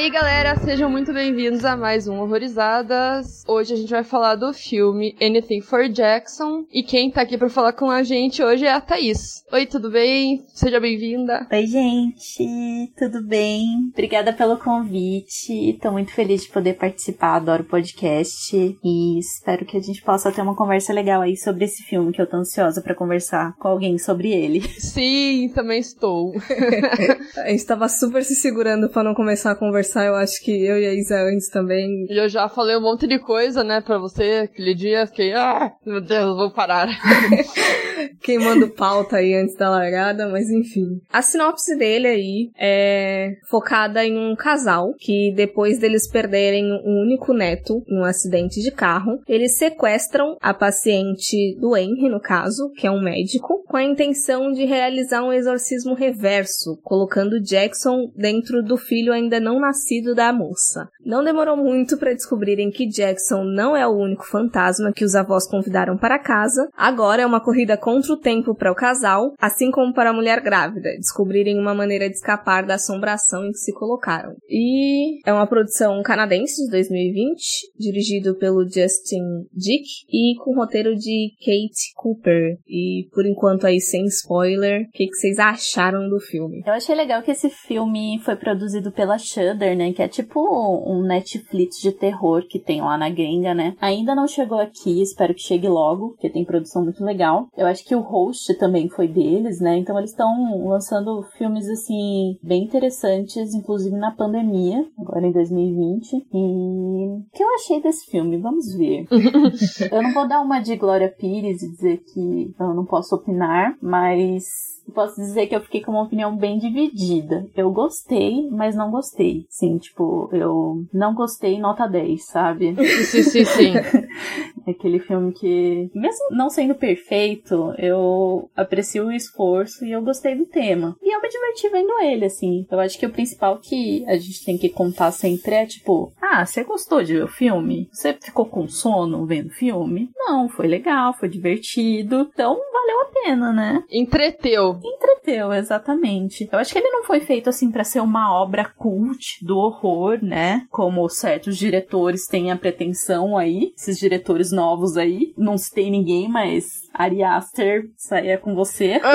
aí, galera, sejam muito bem-vindos a mais um Horrorizadas. Hoje a gente vai falar do filme Anything for Jackson. E quem tá aqui pra falar com a gente hoje é a Thaís. Oi, tudo bem? Seja bem-vinda. Oi, gente, tudo bem? Obrigada pelo convite. Tô muito feliz de poder participar, adoro o podcast. E espero que a gente possa ter uma conversa legal aí sobre esse filme, que eu tô ansiosa pra conversar com alguém sobre ele. Sim, também estou. a gente tava super se segurando pra não começar a conversar. Eu acho que eu e a Isa antes também. E eu já falei um monte de coisa, né, pra você aquele dia. Fiquei, ah, meu Deus, vou parar. Queimando pauta aí antes da largada, mas enfim. A sinopse dele aí é focada em um casal que, depois deles perderem um único neto num acidente de carro, eles sequestram a paciente do Henry, no caso, que é um médico, com a intenção de realizar um exorcismo reverso, colocando Jackson dentro do filho ainda não nascido da moça. Não demorou muito para descobrirem que Jackson não é o único fantasma que os avós convidaram para casa. Agora é uma corrida contra o tempo para o casal, assim como para a mulher grávida, descobrirem uma maneira de escapar da assombração em que se colocaram. E é uma produção canadense de 2020, dirigido pelo Justin Dick e com roteiro de Kate Cooper. E por enquanto aí sem spoiler, o que, que vocês acharam do filme? Eu achei legal que esse filme foi produzido pela Shudder, né? Que é tipo um Netflix de terror que tem lá na gringa, né? Ainda não chegou aqui, espero que chegue logo, porque tem produção muito legal. Eu acho que o host também foi deles, né? Então eles estão lançando filmes assim bem interessantes, inclusive na pandemia, agora em 2020. E o que eu achei desse filme? Vamos ver. eu não vou dar uma de Glória Pires e dizer que eu não posso opinar, mas posso dizer que eu fiquei com uma opinião bem dividida. Eu gostei, mas não gostei. Sim, tipo, eu não gostei nota 10, sabe? Sim, sim, sim. Aquele filme que, mesmo não sendo perfeito, eu aprecio o esforço e eu gostei do tema. E eu me diverti vendo ele, assim. Eu acho que o principal que a gente tem que contar sempre é, tipo, ah, você gostou de ver o filme? Você ficou com sono vendo o filme? Não, foi legal, foi divertido. Então, valeu a pena, né? Entreteu. Entreteu, exatamente. Eu acho que ele não foi feito assim para ser uma obra cult do horror, né? Como certos diretores têm a pretensão aí, esses diretores novos aí. Não citei ninguém, mas Ari Aster saia com você.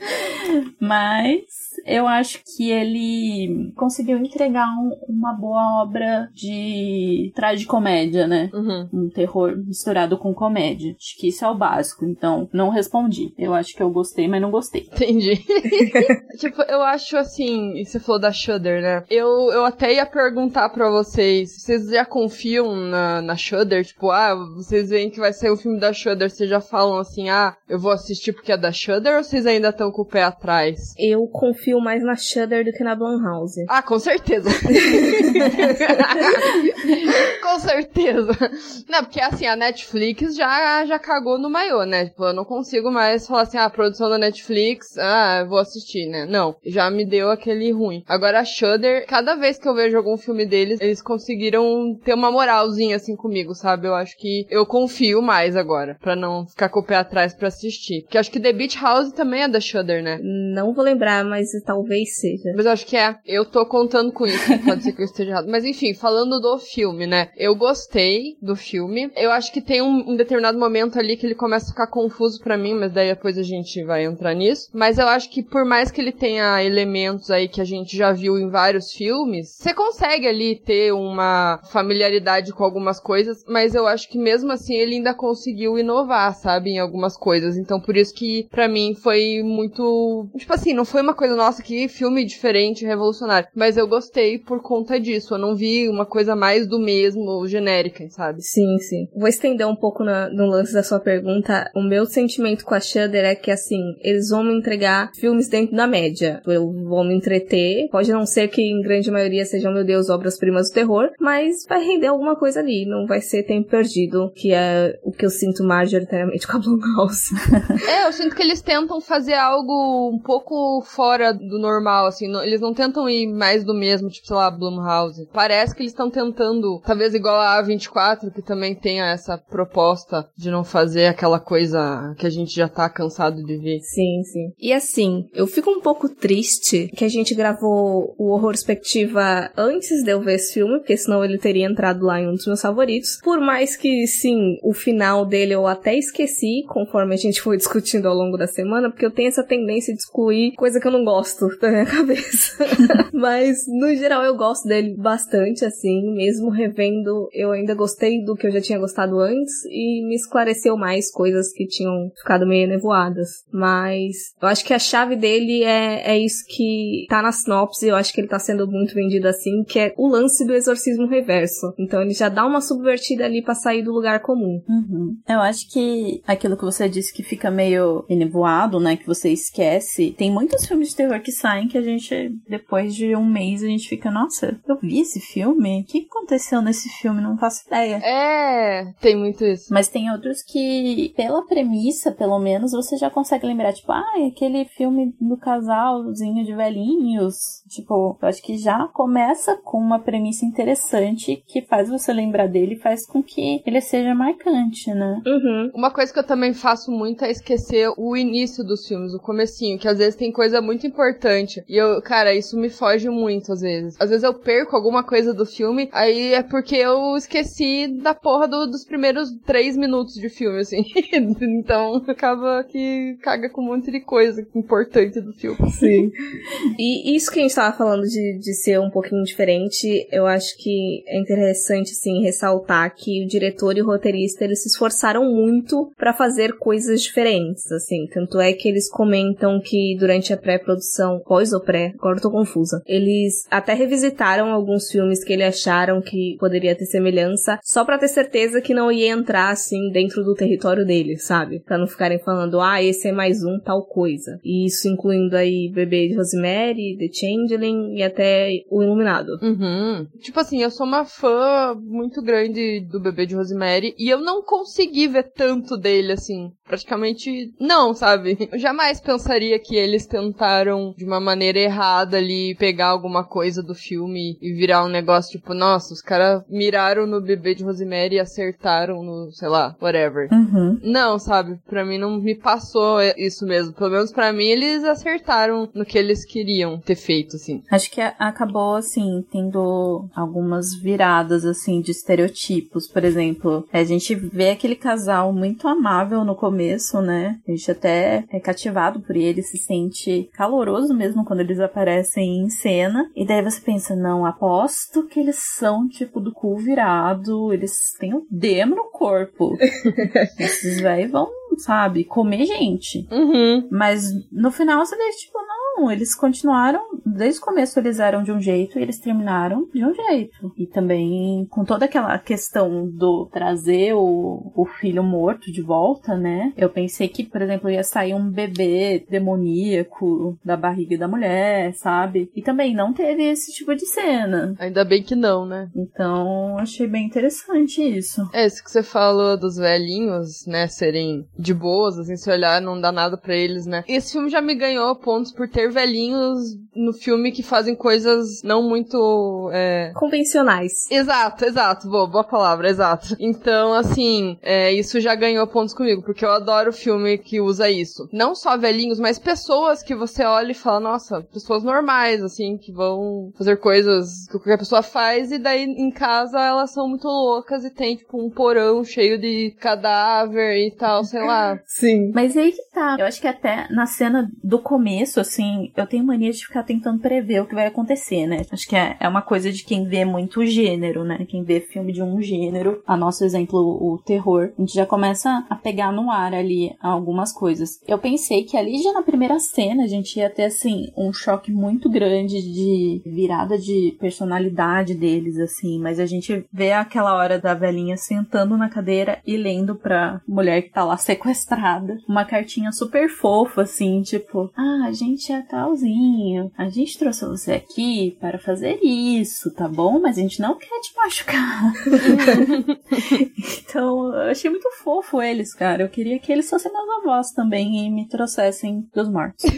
mas eu acho que ele conseguiu entregar um, uma boa obra de tragicomédia, né? Uhum. Um terror misturado com comédia. Acho que isso é o básico. Então, não respondi. Eu acho que eu gostei, mas não gostei. Entendi. tipo, eu acho assim, você falou da Shudder, né? Eu, eu até ia perguntar pra vocês, vocês já confiam na, na Shudder? Tipo, ah, vocês veem que vai sair o filme da Shudder, vocês já falam assim, ah, eu vou assistir porque é da Shudder ou vocês ainda estão com o pé atrás? Eu confio mais na Shudder do que na Blumhouse. Ah, com certeza. com certeza. Não, porque assim, a Netflix já, já cagou no maiô, né? Tipo, eu não consigo mais falar assim, ah, a produção da Netflix, ah, vou assistir, né? Não, já me deu aquele ruim. Agora a Shudder, cada vez que eu vejo algum filme deles, eles conseguiram ter uma moralzinha assim comigo, sabe? Eu acho que eu confio mais agora, pra não ficar com o pé atrás pra assistir. Porque acho que The Beach House também é da Shudder, né? Não vou lembrar, mas talvez seja. Mas eu acho que é. Eu tô contando com isso. Pode ser que eu esteja errado. Mas enfim, falando do filme, né? Eu gostei do filme. Eu acho que tem um, um determinado momento ali que ele começa a ficar confuso para mim, mas daí depois a gente vai entrar nisso. Mas eu acho que por mais que ele tenha elementos aí que a gente já viu em vários filmes, você consegue ali ter uma familiaridade com algumas coisas, mas eu acho que mesmo assim ele ainda conseguiu inovar, sabe, em algumas coisas. Então por isso que para mim foi muito, tipo assim, não foi uma coisa nossa que filme diferente, revolucionário, mas eu gostei por conta disso. Eu não vi uma coisa mais do mesmo, genérica, sabe? Sim, sim. Vou estender um pouco na, no lance da sua pergunta. O meu sentimento com a Shudder é que, assim, eles vão me entregar filmes dentro da média. Eu vou me entreter. Pode não ser que em grande maioria sejam, meu Deus, obras-primas do terror, mas vai render alguma coisa ali. Não vai ser tempo perdido, que é o que eu sinto majoritariamente com a Blumhouse. é, eu sinto que eles tentam fazer algo um pouco fora do normal, assim. Não, eles não tentam ir mais do mesmo, tipo, sei lá, Blumhouse. Parece que eles estão tentando, talvez igual a A24, que também tenha essa proposta de não fazer aquela coisa que a gente já tá cansado de ver. Sim, sim. E assim, eu fico um pouco triste que a gente gravou o Horror Perspectiva antes de eu ver esse filme, porque senão ele teria entrado lá em um dos meus favoritos. Por mais que, sim, o final dele eu até esqueci, conforme a gente foi discutindo ao longo da semana, porque eu tenho essa tendência de excluir coisa que eu não gosto da minha cabeça. Mas, no geral, eu gosto dele bastante, assim, mesmo revendo, eu ainda gostei do que eu já tinha gostado antes e me esclareceu mais coisas que tinham ficado meio nevoadas. Mas eu acho que a chave dele é, é isso que tá na sinopse, eu acho que ele tá sendo muito vendido assim, que é o lance do exorcismo reverso. Então ele já dá uma subvertida ali pra sair do lugar comum. Uhum. Eu acho que aquilo que você disse que fica meio enevoado, né, que você esquece, tem muitos filmes de terror que saem que a gente, depois de um mês, a gente fica, nossa, eu vi esse filme? O que aconteceu nesse filme? Não faço ideia. É, tem muito isso. Mas tem outros que, pela premissa, pelo menos, você já consegue lembrar, tipo, ah, aquele filme do casalzinho de velhinhos. Tipo, eu acho que já começa com uma premissa interessante que faz você lembrar dele e faz com que ele seja marcante, né? Uhum. Uma coisa que eu também faço muito é esquecer o início dos filmes, o comecinho, que às vezes tem coisa muito importante. E eu, cara, isso me foge muito às vezes. Às vezes eu perco alguma coisa do filme, aí é porque eu esqueci da porra do, dos primeiros três minutos de filme, assim. então acaba que caga com um monte de coisa importante do filme. Sim. E isso que a gente tava falando de, de ser um pouquinho diferente, eu acho que é interessante, assim, ressaltar que o diretor e o roteirista, eles se esforçaram muito para fazer coisas diferentes, assim. Tanto é que eles comentam que durante a pré-produção, pós ou pré, agora eu tô confusa, eles até revisitaram alguns filmes que eles acharam que poderia ter semelhança, só para ter certeza que não ia entrar, assim, dentro do território deles, sabe? Pra não ficarem falando, ah, esse é mais um tal coisa. E isso incluindo aí Bebê de Rosemary, The Changeling e até O Iluminado. Uhum. Tipo assim, eu sou uma fã muito grande do Bebê de Rosemary e eu não consegui ver tanto dele, assim. Praticamente não, sabe? Eu jamais pensaria que eles tentaram de uma maneira errada ali pegar alguma coisa do filme e virar um negócio tipo, nossa, os caras miraram no Bebê de Rosemary e acertaram no, sei lá, whatever. Uhum. Não, sabe? Pra mim não me passou isso mesmo. Pelo menos pra mim eles acertaram no que eles queriam ter feito, assim. Acho que acabou, assim, tendo algumas viradas, assim, de estereotipos. Por exemplo, a gente vê aquele casal muito amável no começo, né? A gente até é cativado por ele, se sente caloroso mesmo quando eles aparecem em cena. E daí você pensa, não, aposto que eles são, tipo, do cu virado, eles têm um demo no corpo. Esses velhos vão, sabe, comer gente. Uhum. Mas no final você vê, tipo, não, eles continuaram, desde o começo eles eram de um jeito e eles terminaram de um jeito. E também com toda aquela questão do trazer o, o filho morto de volta, né? Eu pensei que, por exemplo, ia sair um bebê demoníaco da barriga da mulher, sabe? E também não teve esse tipo de cena. Ainda bem que não, né? Então, achei bem interessante isso. É, isso que você falou dos velhinhos, né, serem de boas, assim, se olhar não dá nada pra eles, né. Esse filme já me ganhou pontos por ter velhinhos no filme que fazem coisas não muito, é... Convencionais. Exato, exato, boa, boa palavra, exato. Então, assim, é, isso já ganhou pontos comigo, porque eu adoro filme que usa isso. Não só velhinhos, mas pessoas que você olha e fala, nossa, pessoas normais, assim, que vão fazer coisas que qualquer pessoa faz, e daí em casa elas são muito loucas e tem, tipo, um porão cheio de cadáver e tal, sei lá. Sim. Mas aí que tá. Eu acho que até na cena do começo, assim, eu tenho mania de ficar tentando prever o que vai acontecer, né? Acho que é, é uma coisa de quem vê muito gênero, né? Quem vê filme de um gênero. A nosso exemplo, o terror. A gente já começa a pegar no ar ali algumas coisas. Eu pensei que ali já na primeira cena a gente ia ter, assim, um choque muito grande de virada de personalidade deles, assim. Mas a gente vê aquela hora da velhinha sentando na cadeira e lendo pra mulher que tá lá sequestrada uma cartinha super fofa, assim, tipo, ah, a gente é talzinho, a gente trouxe você aqui para fazer isso, tá bom? Mas a gente não quer te machucar. então, eu achei muito fofo eles, cara. Eu queria que eles fossem meus avós também e me trouxessem dos mortos.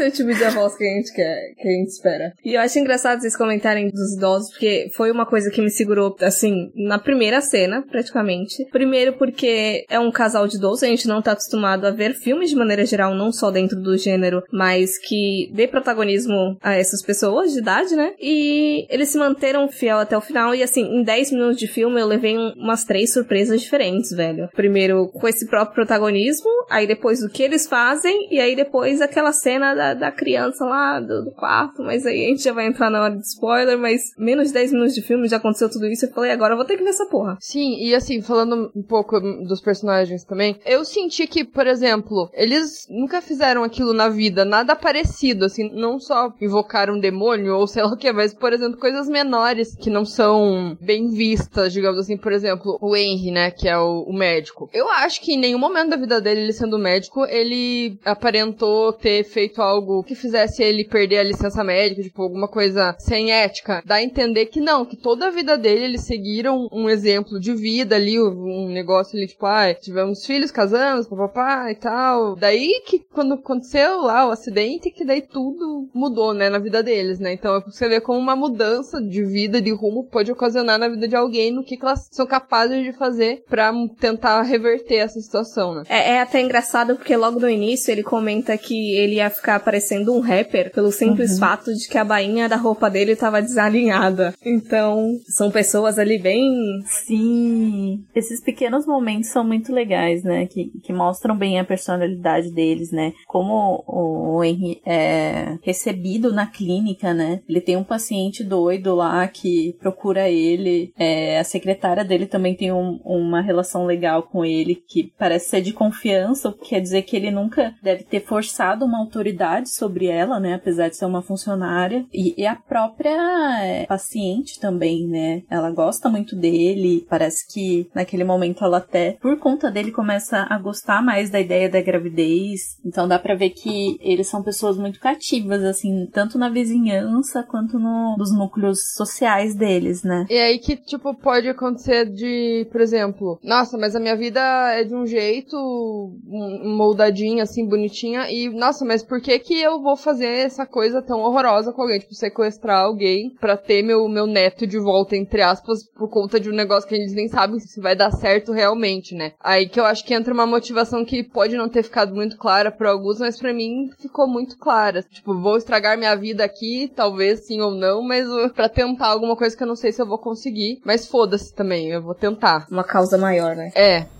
Esse é o tipo de voz que a gente quer, que a gente espera. E eu acho engraçado vocês comentarem dos idosos, porque foi uma coisa que me segurou, assim, na primeira cena, praticamente. Primeiro porque é um casal de idosos, a gente não tá acostumado a ver filmes de maneira geral, não só dentro do gênero, mas que dê protagonismo a essas pessoas de idade, né? E eles se manteram fiel até o final, e assim, em 10 minutos de filme eu levei um, umas três surpresas diferentes, velho. Primeiro com esse próprio protagonismo, aí depois do que eles fazem, e aí depois aquela cena da, da criança lá do, do, quarto, mas aí a gente já vai entrar na hora de spoiler, mas menos de 10 minutos de filme já aconteceu tudo isso. Eu falei, agora eu vou ter que ver essa porra. Sim, e assim, falando um pouco dos personagens também, eu senti que, por exemplo, eles nunca fizeram aquilo na vida, nada parecido, assim, não só invocaram um demônio ou sei lá o que, mas, por exemplo, coisas menores que não são bem vistas, digamos assim, por exemplo, o Henry, né, que é o, o médico. Eu acho que em nenhum momento da vida dele, ele sendo médico, ele aparentou ter feito feito algo que fizesse ele perder a licença médica, tipo, alguma coisa sem ética, dá a entender que não, que toda a vida dele eles seguiram um exemplo de vida ali, um negócio ali, tipo, ah, tivemos filhos, casamos, papapá e tal. Daí que quando aconteceu lá o acidente, que daí tudo mudou, né, na vida deles, né? Então é você ver como uma mudança de vida, de rumo, pode ocasionar na vida de alguém, no que, que elas são capazes de fazer para tentar reverter essa situação, né? É, é até engraçado porque logo no início ele comenta que ele ia ficar parecendo um rapper pelo simples uhum. fato de que a bainha da roupa dele tava desalinhada. Então, são pessoas ali bem. Sim. Esses pequenos momentos são muito legais, né? Que, que mostram bem a personalidade deles, né? Como o Henry é recebido na clínica, né? Ele tem um paciente doido lá que procura ele. É, a secretária dele também tem um, uma relação legal com ele que parece ser de confiança, o que quer dizer que ele nunca deve ter forçado uma autoridade sobre ela, né? Apesar de ser uma funcionária. E, e a própria é, paciente também, né? Ela gosta muito dele. Parece que naquele momento ela até, por conta dele, começa a gostar mais da ideia da gravidez. Então dá pra ver que eles são pessoas muito cativas, assim, tanto na vizinhança quanto no, nos núcleos sociais deles, né? E aí que, tipo, pode acontecer de, por exemplo, nossa, mas a minha vida é de um jeito moldadinha, assim, bonitinha, e, nossa, mas por que que eu vou fazer essa coisa tão horrorosa com alguém? Tipo, sequestrar alguém pra ter meu, meu neto de volta, entre aspas, por conta de um negócio que eles nem sabem se vai dar certo realmente, né? Aí que eu acho que entra uma motivação que pode não ter ficado muito clara pra alguns, mas pra mim ficou muito clara. Tipo, vou estragar minha vida aqui, talvez sim ou não, mas uh, pra tentar alguma coisa que eu não sei se eu vou conseguir. Mas foda-se também, eu vou tentar. Uma causa maior, né? É.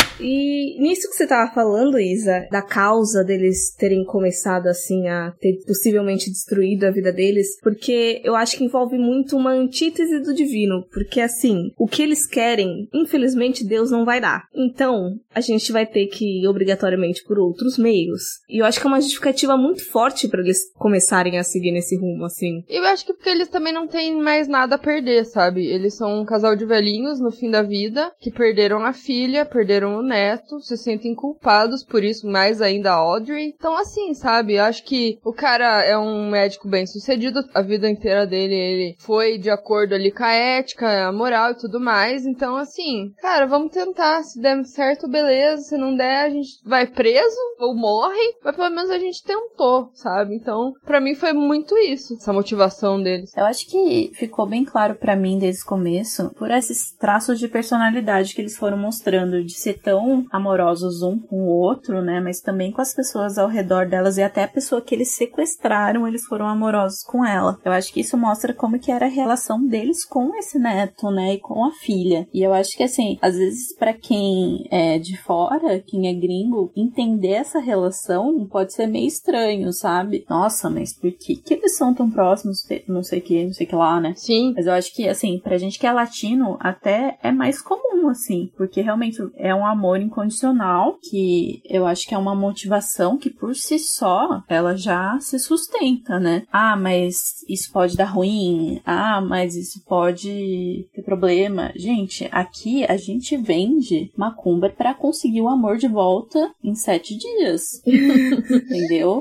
E nisso que você tava falando, Isa, da causa deles terem começado assim a ter possivelmente destruído a vida deles, porque eu acho que envolve muito uma antítese do divino, porque assim, o que eles querem, infelizmente Deus não vai dar. Então, a gente vai ter que ir obrigatoriamente por outros meios. E eu acho que é uma justificativa muito forte para eles começarem a seguir nesse rumo, assim. Eu acho que porque eles também não têm mais nada a perder, sabe? Eles são um casal de velhinhos no fim da vida que perderam a filha, perderam o neto, se sentem culpados por isso, mais ainda a Audrey. Então, assim, sabe? Eu acho que o cara é um médico bem sucedido, a vida inteira dele ele foi de acordo ali com a ética, a moral e tudo mais. Então, assim, cara, vamos tentar. Se der certo, beleza. Se não der, a gente vai preso ou morre, mas pelo menos a gente tentou, sabe? Então, para mim foi muito isso, essa motivação deles. Eu acho que ficou bem claro para mim desde o começo, por esses traços de personalidade que eles foram mostrando, de ser tão tão amorosos um com o outro, né? Mas também com as pessoas ao redor delas e até a pessoa que eles sequestraram, eles foram amorosos com ela. Eu acho que isso mostra como que era a relação deles com esse neto, né? E com a filha. E eu acho que assim, às vezes para quem é de fora, quem é gringo, entender essa relação pode ser meio estranho, sabe? Nossa, mas por que que eles são tão próximos? Não sei o que, não sei o que lá, né? Sim. Mas eu acho que assim, pra gente que é latino, até é mais comum assim, porque realmente é um amor amor incondicional, que eu acho que é uma motivação que por si só ela já se sustenta, né? Ah, mas isso pode dar ruim. Ah, mas isso pode ter problema. Gente, aqui a gente vende macumba para conseguir o amor de volta em sete dias. Entendeu?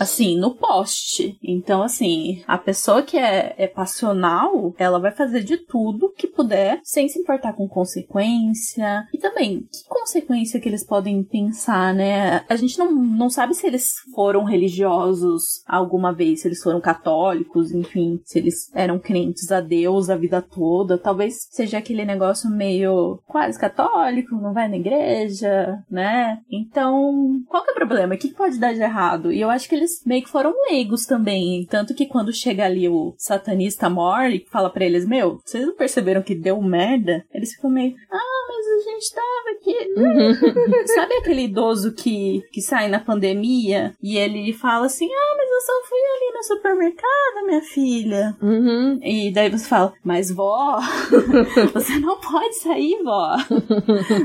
assim, no poste. Então, assim, a pessoa que é, é passional, ela vai fazer de tudo que puder, sem se importar com consequência. E também, que consequência que eles podem pensar, né? A gente não, não sabe se eles foram religiosos alguma vez, se eles foram católicos, enfim, se eles eram crentes a Deus a vida toda. Talvez seja aquele negócio meio quase católico, não vai na igreja, né? Então, qual que é o problema? O que pode dar de errado? E eu acho que eles meio que foram leigos também. Tanto que quando chega ali o satanista Mor e fala para eles, meu, vocês não perceberam que deu merda? Eles ficam meio, ah, mas a gente tava aqui. Sabe aquele idoso que, que sai na pandemia e ele fala assim, ah, mas eu só fui ali no supermercado, minha filha. Uhum. E daí você fala, mas vó, você não pode sair, vó.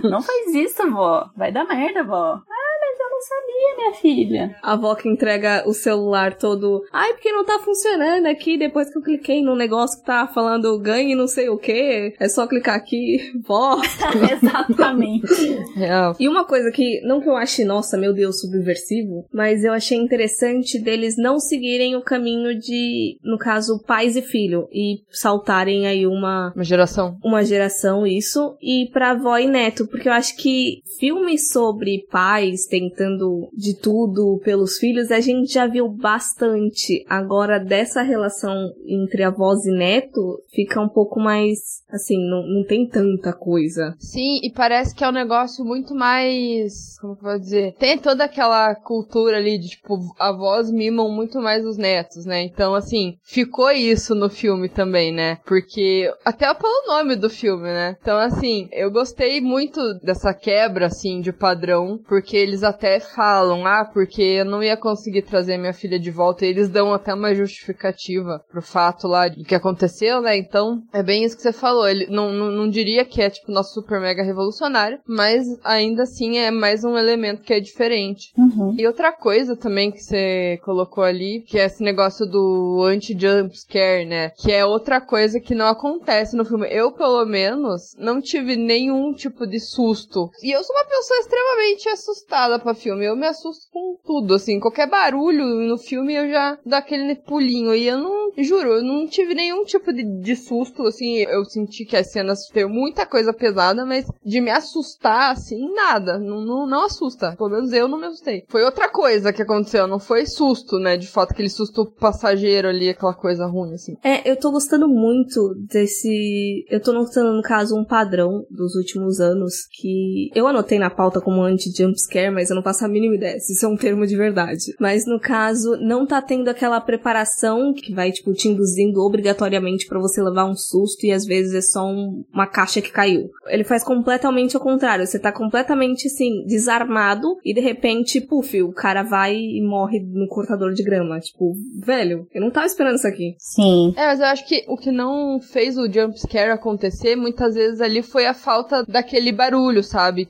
Não faz isso, vó. Vai dar merda, vó. Ah, mas eu não sabia, minha filha. A avó que entrega o celular todo. Ai, porque não tá funcionando aqui depois que eu cliquei no negócio que tá falando ganhe não sei o que. É só clicar aqui, vó. Exatamente. Real. E uma coisa que, não que eu ache, nossa, meu Deus, subversivo, mas eu achei interessante deles não seguirem o caminho de, no caso, pais e filho, e saltarem aí uma, Uma geração. uma geração isso, e pra avó e neto, porque eu acho que filmes sobre pais tentando de tudo pelos filhos, a gente já viu bastante. Agora, dessa relação entre avós e neto, fica um pouco mais, assim, não, não tem tanta coisa. Sim, e parece que é um negócio muito mais. Como eu vou dizer? Tem toda aquela cultura ali de, tipo, avós mimam muito mais os netos, né? Então, assim, ficou isso no filme também, né? Porque. Até pelo nome do filme, né? Então, assim, eu gostei muito dessa quebra, assim, de padrão, porque eles até falam, ah, porque eu não ia conseguir trazer minha filha de volta, e eles dão até uma justificativa pro fato lá de que aconteceu, né? Então, é bem isso que você falou. Ele não, não, não diria que é, tipo, nosso super mega revolucionário, mas ainda assim é mais um elemento que é diferente. Uhum. E outra coisa também que você colocou ali, que é esse negócio do anti-jump scare, né? Que é outra coisa que não acontece no filme. Eu, pelo menos, não tive nenhum tipo de susto. E eu sou uma pessoa extremamente assustada pra filme. Eu me assusto com tudo, assim. Qualquer barulho no filme eu já dou aquele pulinho. E eu não, juro, eu não tive nenhum tipo de, de susto, assim. Eu senti que as cenas tem muita coisa pesada, mas de me assustar, assim, nada. Não, não, não assusta. Pelo menos eu não me assustei. Foi outra coisa que aconteceu, não foi susto, né? De fato, aquele susto passageiro ali, aquela coisa ruim, assim. É, eu tô gostando muito desse. Eu tô notando, no caso, um padrão dos últimos anos que eu anotei na pauta como anti-jumpscare, mas eu não faço a mínima ideia se isso é um termo de verdade. Mas no caso, não tá tendo aquela preparação que vai, tipo, te induzindo obrigatoriamente pra você levar um susto e às vezes é só um- uma caixa que caiu. Ele faz completamente ao contrário. Você tá completamente, assim, desarmado e de repente, puf, o cara vai e morre no cortador de grama. Tipo, velho, eu não tava esperando isso aqui. Sim. É, mas eu acho que o que não fez o jumpscare acontecer, muitas vezes ali foi a falta daquele barulho, sabe?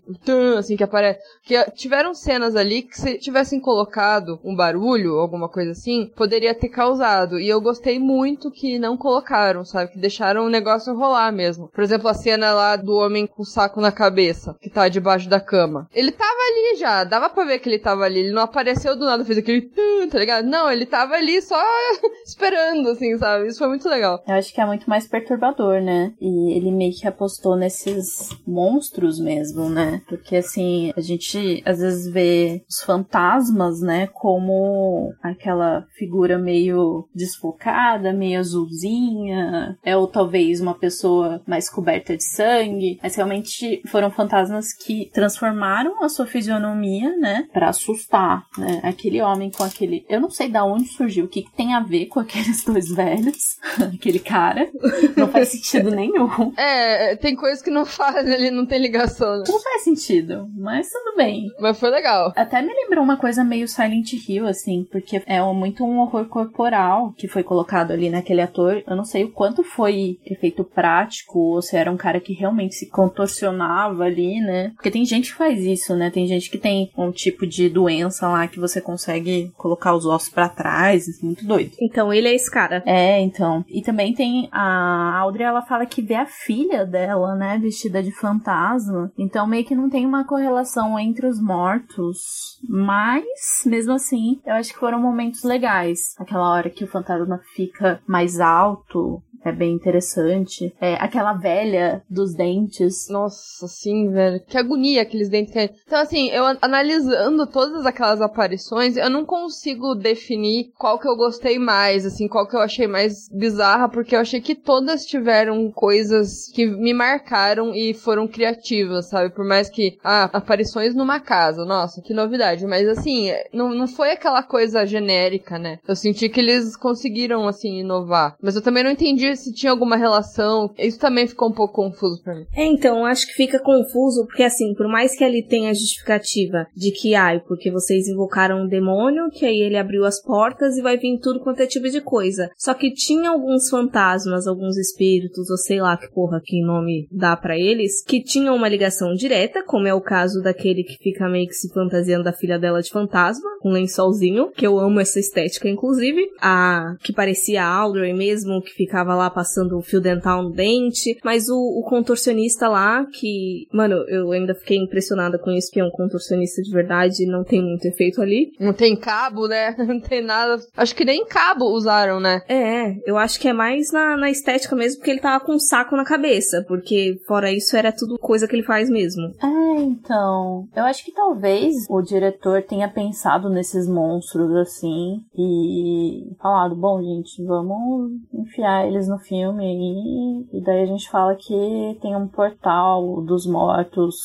Assim, que aparece. Porque tiveram cenas ali que se tivessem colocado um barulho, alguma coisa assim, poderia ter causado. E eu gostei muito que não colocaram, sabe? Que deixaram o negócio rolar mesmo. Por exemplo, a cena lá do homem com o saco na cabeça, que tá debaixo da cama. Ele tava ali já, dava pra ver que ele tava ali. Ele não apareceu do nada, fez aquele tá ligado? Não, ele tava ali só esperando, assim, sabe? Isso foi muito legal. Eu acho que é muito mais perturbador, né? E ele meio que apostou nesses monstros mesmo, né? Porque assim, a gente às vezes vê os fantasmas, né? Como aquela figura meio desfocada, meio azulzinha, é ou talvez uma pessoa mais coberta de sangue. Mas realmente foram fantasmas que transformaram a sua fisionomia, né? Pra assustar, né? Aquele homem com aquele. Eu não sei da onde surgiu, o que, que tem a ver com aqueles dois velhos, aquele cara. Não faz sentido nenhum. É, tem coisas que não fazem, ele não tem ligação. Né? Não faz sentido, mas tudo bem. Mas foi legal. Até me lembrou uma coisa meio Silent Hill, assim, porque é muito um horror corporal que foi colocado ali naquele ator. Eu não sei o quanto foi efeito prático, ou se era um cara que realmente se contorcionava ali, né? Porque tem gente que faz isso, né? Tem gente que tem um tipo de doença lá que você consegue colocar os ossos para trás, é muito doido. Então ele é esse cara. É, então. E também tem a Audrey, ela fala que vê a filha dela, né, vestida de fantasma. Então meio que não tem uma correlação entre os mortos. Mas, mesmo assim, eu acho que foram momentos legais. Aquela hora que o fantasma fica mais alto, é bem interessante. É aquela velha dos dentes. Nossa, sim, velho. Que agonia aqueles dentes. Que... Então, assim, eu analisando todas aquelas aparições, eu não consigo definir qual que eu gostei mais, assim, qual que eu achei mais bizarra, porque eu achei que todas tiveram coisas que me marcaram e foram criativas, sabe? Por mais que, ah, aparições numa casa, nossa, que novidade. Mas, assim, não, não foi aquela coisa genérica, né? Eu senti que eles conseguiram, assim, inovar. Mas eu também não entendi se tinha alguma relação. Isso também ficou um pouco confuso pra mim. É, então, acho que fica confuso, porque assim, por mais que ele tenha a justificativa de que, ai, porque vocês invocaram um demônio, que aí ele abriu as portas e vai vir tudo quanto é tipo de coisa. Só que tinha alguns fantasmas, alguns espíritos, ou sei lá que porra que nome dá para eles, que tinham uma ligação direta, como é o caso daquele que fica meio que se fantasiando da filha dela de fantasma, com um lençolzinho, que eu amo essa estética, inclusive. A que parecia a Audrey mesmo, que ficava lá lá passando o fio dental no dente. Mas o, o contorcionista lá, que, mano, eu ainda fiquei impressionada com isso, que é um contorcionista de verdade, não tem muito efeito ali. Não tem cabo, né? Não tem nada. Acho que nem cabo usaram, né? É, eu acho que é mais na, na estética mesmo, porque ele tava com um saco na cabeça. Porque fora isso era tudo coisa que ele faz mesmo. É, então. Eu acho que talvez o diretor tenha pensado nesses monstros assim e falado: bom, gente, vamos enfiar eles no filme aí, e daí a gente fala que tem um portal dos mortos.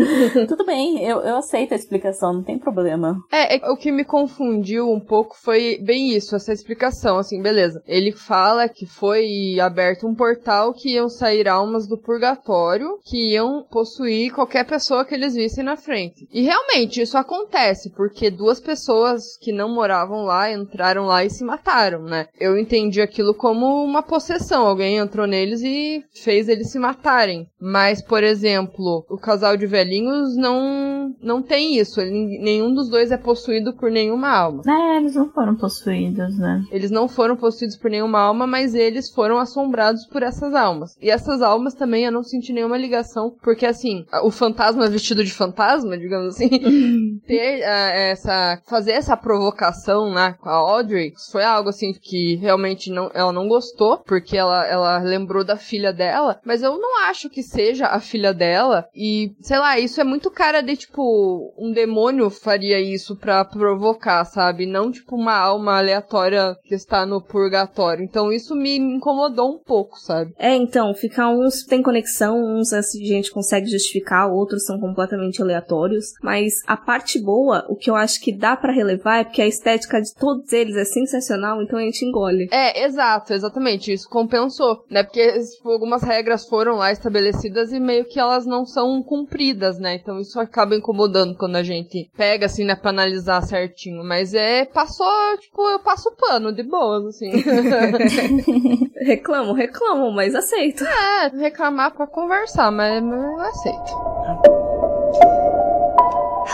Tudo bem, eu, eu aceito a explicação, não tem problema. É, é, o que me confundiu um pouco foi bem isso, essa explicação, assim, beleza. Ele fala que foi aberto um portal que iam sair almas do purgatório, que iam possuir qualquer pessoa que eles vissem na frente. E realmente, isso acontece, porque duas pessoas que não moravam lá entraram lá e se mataram, né? Eu entendi aquilo como uma possibilidade possessão. Alguém entrou neles e fez eles se matarem. Mas, por exemplo, o casal de velhinhos não não tem isso. Ele, nenhum dos dois é possuído por nenhuma alma. É, eles não foram possuídos, né? Eles não foram possuídos por nenhuma alma, mas eles foram assombrados por essas almas. E essas almas também eu não senti nenhuma ligação, porque assim, o fantasma vestido de fantasma, digamos assim, ter uh, essa fazer essa provocação, né, com a Audrey, foi algo assim que realmente não ela não gostou, porque ela, ela lembrou da filha dela, mas eu não acho que seja a filha dela. E, sei lá, isso é muito cara de, tipo, um demônio faria isso pra provocar, sabe? Não, tipo, uma alma aleatória que está no purgatório. Então, isso me incomodou um pouco, sabe? É, então, fica uns tem conexão, uns a gente consegue justificar, outros são completamente aleatórios. Mas a parte boa, o que eu acho que dá para relevar é porque a estética de todos eles é sensacional, então a gente engole. É, exato, exatamente isso compensou, né? Porque tipo, algumas regras foram lá estabelecidas e meio que elas não são cumpridas, né? Então isso acaba incomodando quando a gente pega assim, né, pra analisar certinho. Mas é, passou, tipo, eu passo o pano de boas, assim. reclamo, reclamo, mas aceito. É, reclamar pra conversar, mas, mas eu aceito.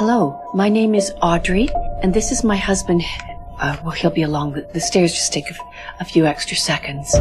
Hello, my name is Audrey, and this is my husband. Uh, well, he'll be along. The, the stairs just take a, a few extra seconds.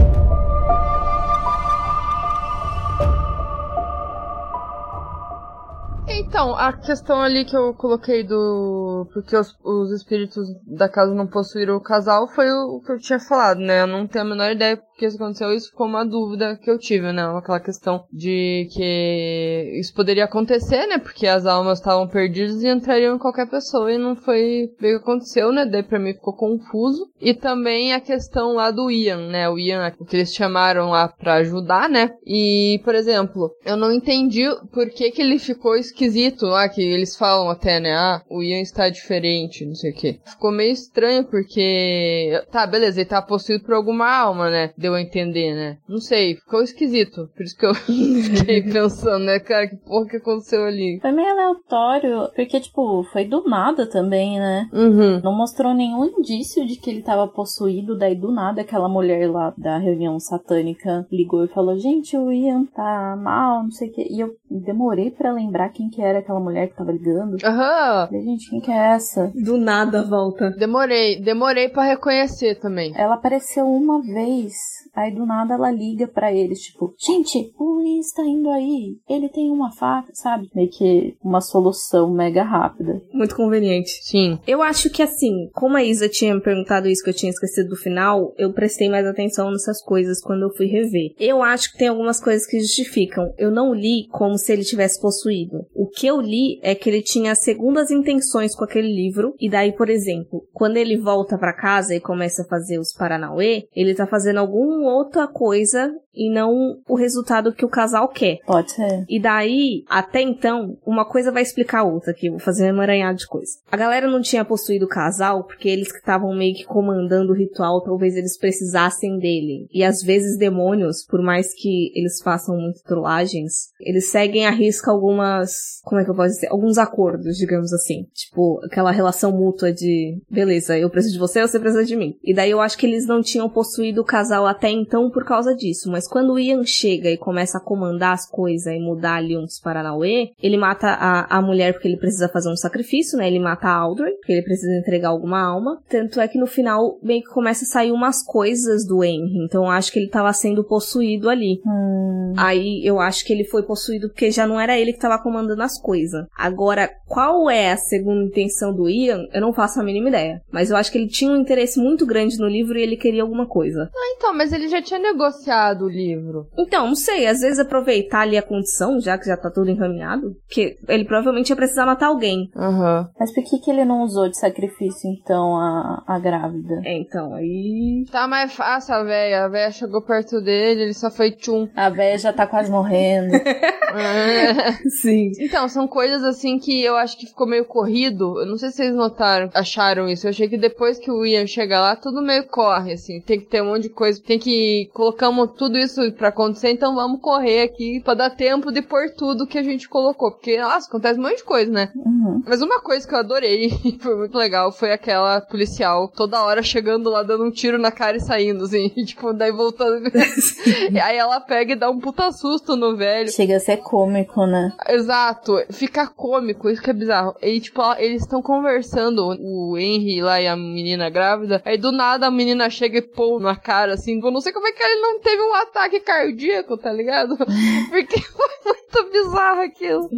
Então, a questão ali que eu coloquei do. Porque os, os espíritos da casa não possuíram o casal foi o, o, que eu tinha falado, né? Eu não tenho a menor ideia que isso aconteceu, isso ficou uma dúvida que eu tive, né? Aquela questão de que isso poderia acontecer, né? Porque as almas estavam perdidas e entrariam em qualquer pessoa e não foi bem o que aconteceu, né? Daí pra mim ficou confuso. E também a questão lá do Ian, né? O Ian, o que eles chamaram lá pra ajudar, né? E, por exemplo, eu não entendi por que que ele ficou esquisito lá, que eles falam até, né? Ah, o Ian está diferente, não sei o que. Ficou meio estranho porque. Tá, beleza, ele tá possuído por alguma alma, né? Deu a entender, né? Não sei, ficou esquisito. Por isso que eu fiquei pensando, né, cara, que porra que aconteceu ali. Foi meio aleatório, porque, tipo, foi do nada também, né? Uhum. Não mostrou nenhum indício de que ele tava possuído, daí do nada aquela mulher lá da reunião satânica ligou e falou: Gente, o Ian tá mal, não sei o que. E eu demorei para lembrar quem que era aquela mulher que tava ligando. Aham. Falei, gente, quem que é essa? Do nada volta. Demorei, demorei para reconhecer também. Ela apareceu uma vez, aí do nada ela liga para eles, tipo, gente, o Ian está indo aí, ele tem uma faca, sabe? Meio que uma solução mega rápida. Muito conveniente. Sim. Eu acho que assim, como a Isa tinha me perguntado isso que eu tinha esquecido do final, eu prestei mais atenção nessas coisas quando eu fui rever. Eu acho que tem algumas coisas que justificam. Eu não li como se ele tivesse possuído. O que eu li é que ele tinha segundas intenções com aquele livro, e daí, por exemplo, quando ele volta para casa e começa a fazer os Paranauê, ele tá fazendo outra coisa e não o resultado que o casal quer. Pode ser. E daí, até então, uma coisa vai explicar a outra aqui. Vou fazer um emaranhado de coisa. A galera não tinha possuído o casal porque eles que estavam meio que comandando o ritual, talvez eles precisassem dele. E às vezes demônios, por mais que eles façam muito trollagens, eles seguem a risca algumas. Como é que eu posso dizer? Alguns acordos, digamos assim. Tipo, aquela relação mútua de beleza, eu preciso de você, você precisa de mim. E daí eu acho que eles não tinham possuído o casal até então por causa disso. Mas quando o Ian chega e começa a comandar as coisas e mudar ali uns Paranauê, ele mata a, a mulher porque ele precisa fazer um sacrifício, né? Ele mata a Audrey, porque ele precisa entregar alguma alma. Tanto é que no final meio que começa a sair umas coisas do Henry. Então eu acho que ele tava sendo possuído ali. Hum, Aí eu acho que ele foi possuído porque já não era ele que tava comandando as coisas. Agora, qual é a segunda intenção do Ian? Eu não faço a mínima ideia. Mas eu acho que ele tinha um interesse muito grande no livro e ele queria alguma coisa. Ah, então, mas ele já tinha negociado livro. Então, não sei, às vezes aproveitar ali a condição, já que já tá tudo encaminhado, que ele provavelmente ia precisar matar alguém. Aham. Mas por que, que ele não usou de sacrifício, então, a, a grávida? É, então, aí. Tá mais fácil a véia. A véia chegou perto dele, ele só foi tchum. A véia já tá quase morrendo. É. Sim. Então, são coisas assim que eu acho que ficou meio corrido. Eu não sei se vocês notaram, acharam isso. Eu achei que depois que o Ian chega lá, tudo meio corre, assim. Tem que ter um monte de coisa. Tem que. Colocamos tudo isso pra acontecer, então vamos correr aqui pra dar tempo de pôr tudo que a gente colocou. Porque, nossa, acontece um monte de coisa, né? Uhum. Mas uma coisa que eu adorei, e foi muito legal, foi aquela policial toda hora chegando lá, dando um tiro na cara e saindo, assim. E, tipo, daí voltando. e aí ela pega e dá um puta susto no velho. Chega a ser cômico, né? Exato, fica cômico, isso que é bizarro. E tipo, eles estão conversando, o Henry lá e a menina grávida. Aí do nada a menina chega e pô na cara assim. Eu não sei como é que ele não teve um ataque cardíaco, tá ligado? Porque foi muito bizarro aquilo.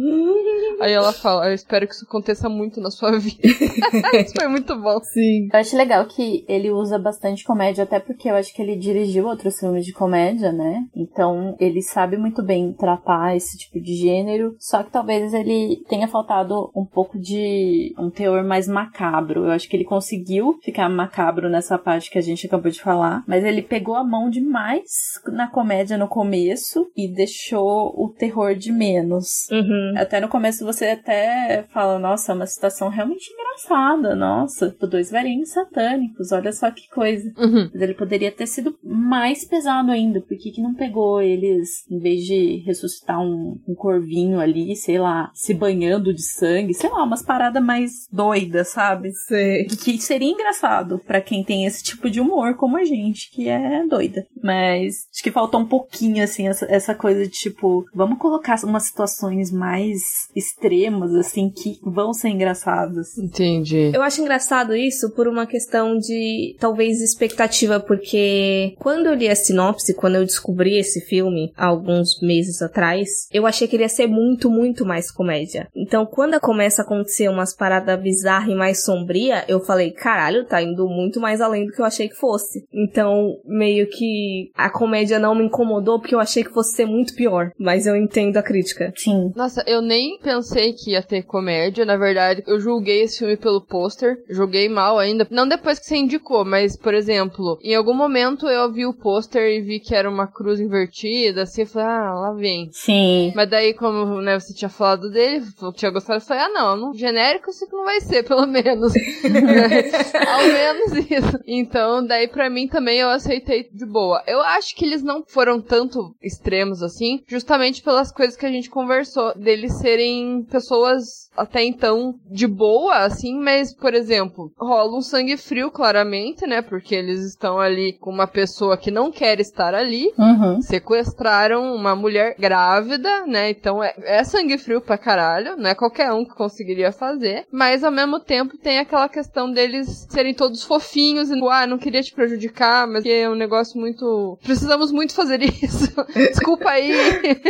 Aí ela fala: Eu espero que isso aconteça muito na sua vida. isso foi muito bom. Sim. Eu acho legal que ele usa bastante comédia, até porque eu acho que ele dirigiu outros filmes de comédia, né? Então ele sabe muito bem tratar esse tipo de gênero. Só que talvez ele tenha faltado um pouco de um teor mais macabro. Eu acho que ele conseguiu ficar macabro nessa parte que a gente acabou de falar. Mas ele pegou a mão demais na comédia no começo e deixou o terror de menos. Uhum. Até no começo você até fala, nossa, é uma situação realmente engraçada, nossa, tipo, dois velhinhos satânicos, olha só que coisa. Uhum. Mas ele poderia ter sido mais pesado ainda, por que que não pegou eles, em vez de ressuscitar um, um corvinho ali, sei lá, se banhando de sangue, sei lá, umas paradas mais doidas, sabe? Sei. Que, seria engraçado pra quem tem esse tipo de humor como a gente, que é doida. Mas acho que faltou um pouquinho, assim, essa, essa coisa de tipo, vamos colocar umas situações mais extremas, assim, que vão ser engraçadas. Entendi. Eu acho engraçado isso por uma questão de talvez expectativa, porque quando eu li a sinopse, quando eu descobri esse filme há alguns meses atrás, eu achei que ele ia ser muito, muito mais comédia. Então, quando começa a acontecer umas paradas bizarras e mais sombria, eu falei, caralho, tá indo muito mais além do que eu achei que fosse. Então, meio que a comédia não me incomodou porque eu achei que fosse ser muito pior. Mas eu entendo a crítica. Sim. Nossa, eu nem pensei que ia ter comédia. Na verdade, eu julguei esse filme pelo pôster. Joguei mal ainda. Não depois que você indicou, mas, por exemplo, em algum momento eu vi o pôster e vi que era uma cruz invertida, assim, eu falei, ah, lá vem. Sim. Mas daí, como né, você tinha falado dele, eu tinha gostado, eu falei, ah, não, não genérico isso não vai ser, pelo menos. Ao menos isso. Então, daí pra mim também eu aceitei de boa. Eu acho que eles não foram tanto extremos assim, justamente pelas coisas que a gente conversou, deles serem pessoas até então de boa, assim, mas, por exemplo, rola um sangue frio, claramente, né? Porque eles estão ali com uma pessoa que não quer estar ali. Uhum. Sequestraram uma mulher grávida, né? Então é, é sangue frio pra caralho, não é qualquer um que conseguiria fazer. Mas ao mesmo tempo tem aquela questão deles serem todos fofinhos e, ah, não queria te prejudicar, mas é um negócio muito. Precisamos muito fazer isso. Desculpa aí.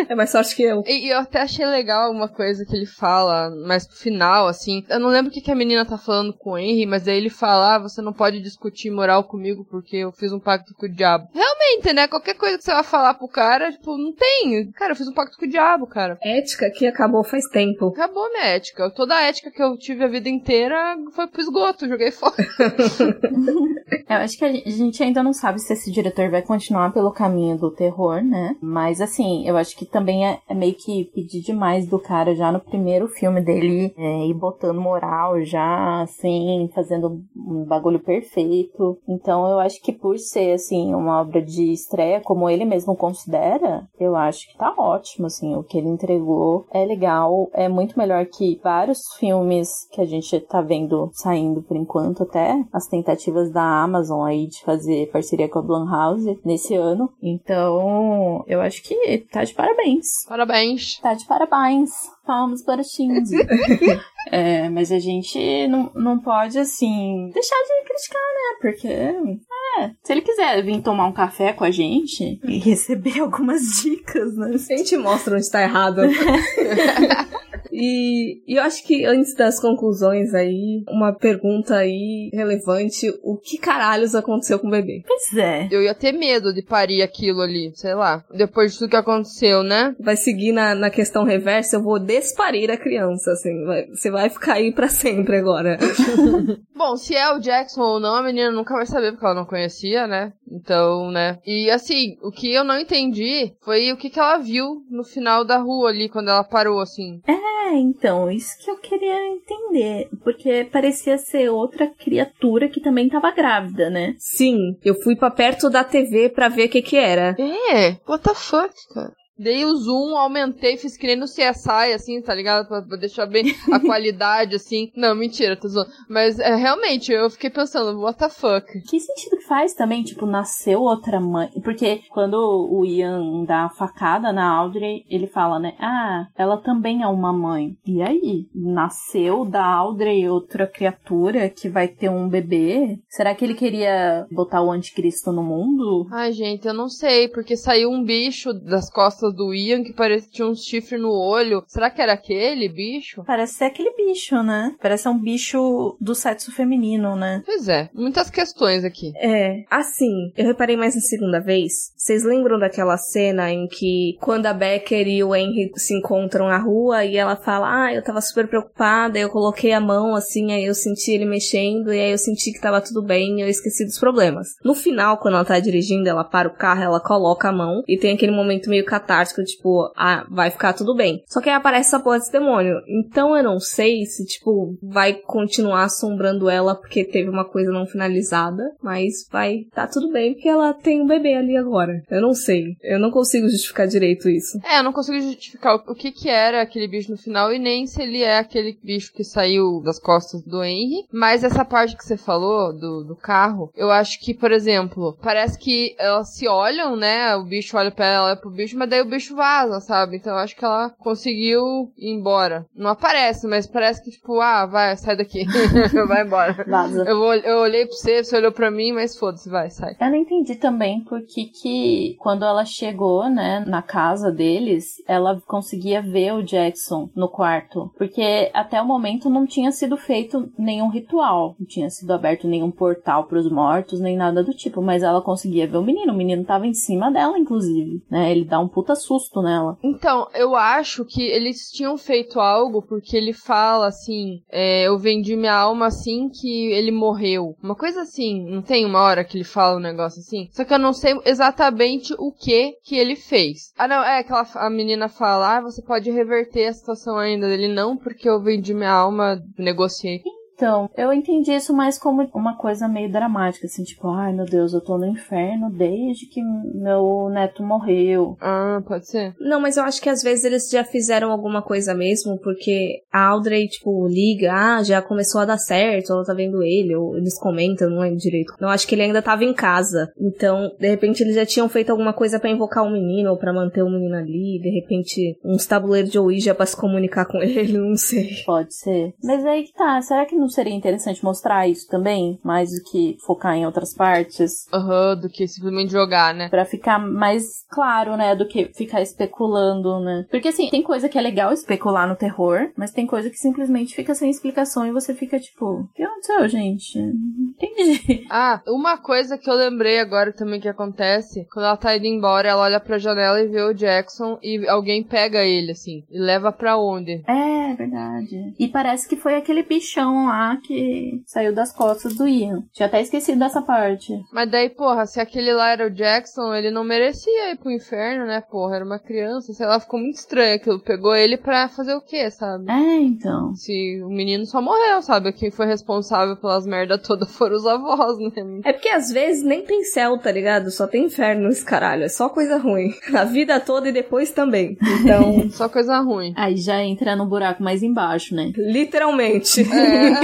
É mais sorte que eu. E, e eu até achei legal uma coisa que ele fala, mais pro final, assim. Eu não lembro o que, que a menina tá falando com o Henry, mas aí ele fala: ah, você não pode discutir moral comigo porque eu fiz um pacto com o diabo. Realmente, né? Qualquer coisa que você vai falar pro cara, tipo, não tem. Cara, eu fiz um pacto com o diabo, cara. Ética que acabou faz tempo. Acabou minha ética. Toda a ética que eu tive a vida inteira foi pro esgoto, joguei fora. Eu acho que a gente ainda não sabe se esse diretor vai continuar pelo caminho do terror, né? Mas assim, eu acho que também é, é meio que pedir demais do cara já no primeiro filme dele é, ir botando moral já, assim, fazendo um bagulho perfeito. Então eu acho que por ser, assim, uma obra de estreia, como ele mesmo considera, eu acho que tá ótimo, assim, o que ele entregou é legal, é muito melhor que vários filmes que a gente tá vendo saindo por enquanto, até as tentativas da Amazon aí de fazer parceria com a Blumhouse nesse ano. Então, eu acho que tá de parabéns. Parabéns. Tá de parabéns. Palmas para o Shinji. é, mas a gente não, não pode, assim, deixar de criticar, né? Porque, é, se ele quiser vir tomar um café com a gente e receber algumas dicas, né? A gente mostra onde tá errado. E, e eu acho que antes das conclusões aí, uma pergunta aí relevante: o que caralhos aconteceu com o bebê? Pois é. Eu ia ter medo de parir aquilo ali, sei lá. Depois de tudo que aconteceu, né? Vai seguir na, na questão reversa, eu vou desparir a criança, assim. vai- você vai ficar aí pra sempre agora. Bom, se é o Jackson ou não, a menina nunca vai saber porque ela não conhecia, né? Então, né? E assim, o que eu não entendi foi o que, que ela viu no final da rua ali, quando ela parou, assim. É, então, isso que eu queria entender. Porque parecia ser outra criatura que também tava grávida, né? Sim, eu fui pra perto da TV pra ver o que que era. É, what the fuck, cara? Dei o zoom, aumentei, fiz que nem no CSI, assim, tá ligado? Pra, pra deixar bem a qualidade, assim. Não, mentira, tô zoando. Mas, é, realmente, eu fiquei pensando, what the fuck? Que sentido que faz também, tipo, nasceu outra mãe? Porque quando o Ian dá a facada na Audrey, ele fala, né? Ah, ela também é uma mãe. E aí? Nasceu da Audrey outra criatura que vai ter um bebê? Será que ele queria botar o anticristo no mundo? Ai, gente, eu não sei, porque saiu um bicho das costas do Ian que parecia tinha um chifre no olho. Será que era aquele bicho? Parece ser aquele bicho, né? Parece um bicho do sexo feminino, né? Pois é, muitas questões aqui. É, assim, eu reparei mais na segunda vez. Vocês lembram daquela cena em que quando a Becker e o Henry se encontram na rua e ela fala: Ah, eu tava super preocupada, eu coloquei a mão assim, aí eu senti ele mexendo e aí eu senti que tava tudo bem e eu esqueci dos problemas. No final, quando ela tá dirigindo, ela para o carro, ela coloca a mão e tem aquele momento meio catártico, tipo, ah, vai ficar tudo bem. Só que aí aparece essa porra desse demônio. Então eu não sei se, tipo, vai continuar assombrando ela porque teve uma coisa não finalizada, mas vai tá tudo bem porque ela tem um bebê ali agora. Eu não sei. Eu não consigo justificar direito isso. É, eu não consigo justificar o, o que que era aquele bicho no final e nem se ele é aquele bicho que saiu das costas do Henry. Mas essa parte que você falou do, do carro, eu acho que, por exemplo, parece que elas se olham, né? O bicho olha pra ela, olha pro bicho, mas daí o bicho vaza, sabe? Então eu acho que ela conseguiu ir embora. Não aparece, mas parece que, tipo, ah, vai, sai daqui. vai embora. Vaza. Eu, vou, eu olhei pra você, você olhou pra mim, mas foda-se, vai, sai. Eu não entendi também por que quando ela chegou, né, na casa deles, ela conseguia ver o Jackson no quarto. Porque até o momento não tinha sido feito nenhum ritual. Não tinha sido aberto nenhum portal pros mortos, nem nada do tipo. Mas ela conseguia ver o menino. O menino tava em cima dela, inclusive. Né? Ele dá um puta susto nela. Então, eu acho que eles tinham feito algo porque ele fala assim: é, eu vendi minha alma assim que ele morreu. Uma coisa assim, não tem uma hora que ele fala um negócio assim? Só que eu não sei exatamente o que que ele fez. Ah, não, é aquela a menina fala: ah, você pode reverter a situação ainda. Ele não, porque eu vendi minha alma, negociei. Então, eu entendi isso mais como uma coisa meio dramática, assim, tipo, ai meu Deus, eu tô no inferno desde que meu neto morreu. Ah, pode ser. Não, mas eu acho que às vezes eles já fizeram alguma coisa mesmo, porque a Audrey, tipo, liga, ah, já começou a dar certo, ela tá vendo ele, ou eles comentam, não lembro direito. Não, acho que ele ainda tava em casa. Então, de repente, eles já tinham feito alguma coisa para invocar o um menino, ou pra manter o menino ali, de repente, uns tabuleiros de Ouija pra se comunicar com ele, não sei. Pode ser. Mas aí que tá, será que não seria interessante mostrar isso também? Mais do que focar em outras partes? Aham, uhum, do que simplesmente jogar, né? Pra ficar mais claro, né? Do que ficar especulando, né? Porque assim, tem coisa que é legal especular no terror, mas tem coisa que simplesmente fica sem explicação e você fica tipo, o que aconteceu, gente? Entendi. Ah, uma coisa que eu lembrei agora também que acontece, quando ela tá indo embora, ela olha pra janela e vê o Jackson e alguém pega ele, assim, e leva pra onde? É, verdade. E parece que foi aquele bichão lá que saiu das costas do Ian. Tinha até esquecido dessa parte. Mas daí, porra, se aquele lá era o Jackson, ele não merecia ir pro inferno, né, porra? Era uma criança, sei lá, ficou muito estranho aquilo. Pegou ele pra fazer o quê, sabe? É, então. Se o menino só morreu, sabe? Quem foi responsável pelas merda toda foram os avós, né? É porque às vezes nem tem céu, tá ligado? Só tem inferno esse caralho. É só coisa ruim. A vida toda e depois também. Então. só coisa ruim. Aí já entra no buraco mais embaixo, né? Literalmente. É.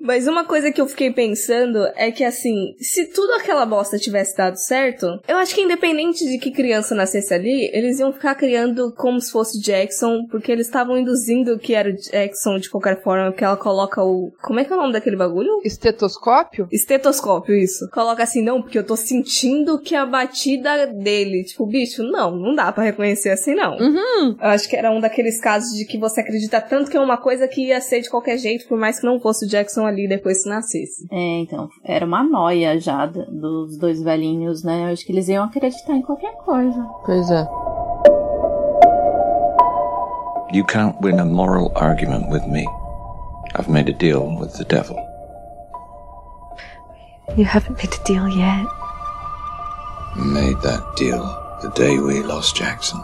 Mas uma coisa que eu fiquei pensando é que, assim, se tudo aquela bosta tivesse dado certo, eu acho que independente de que criança nascesse ali, eles iam ficar criando como se fosse Jackson, porque eles estavam induzindo que era o Jackson de qualquer forma, porque ela coloca o. Como é que é o nome daquele bagulho? Estetoscópio? Estetoscópio, isso. Coloca assim, não, porque eu tô sentindo que a batida dele. Tipo, bicho, não, não dá para reconhecer assim, não. Uhum. Eu acho que era um daqueles casos de que você acredita tanto que é uma coisa que ia ser de qualquer jeito, por mais que não fosse o Jackson ali depois que nascesse. É, então, era uma noia já dos dois velhinhos, né? Eu acho que eles iam acreditar em qualquer coisa. Pois é. You can't win a moral argument with me. I've made a deal with the devil. You haven't made a deal yet. Made that deal the day we lost Jackson.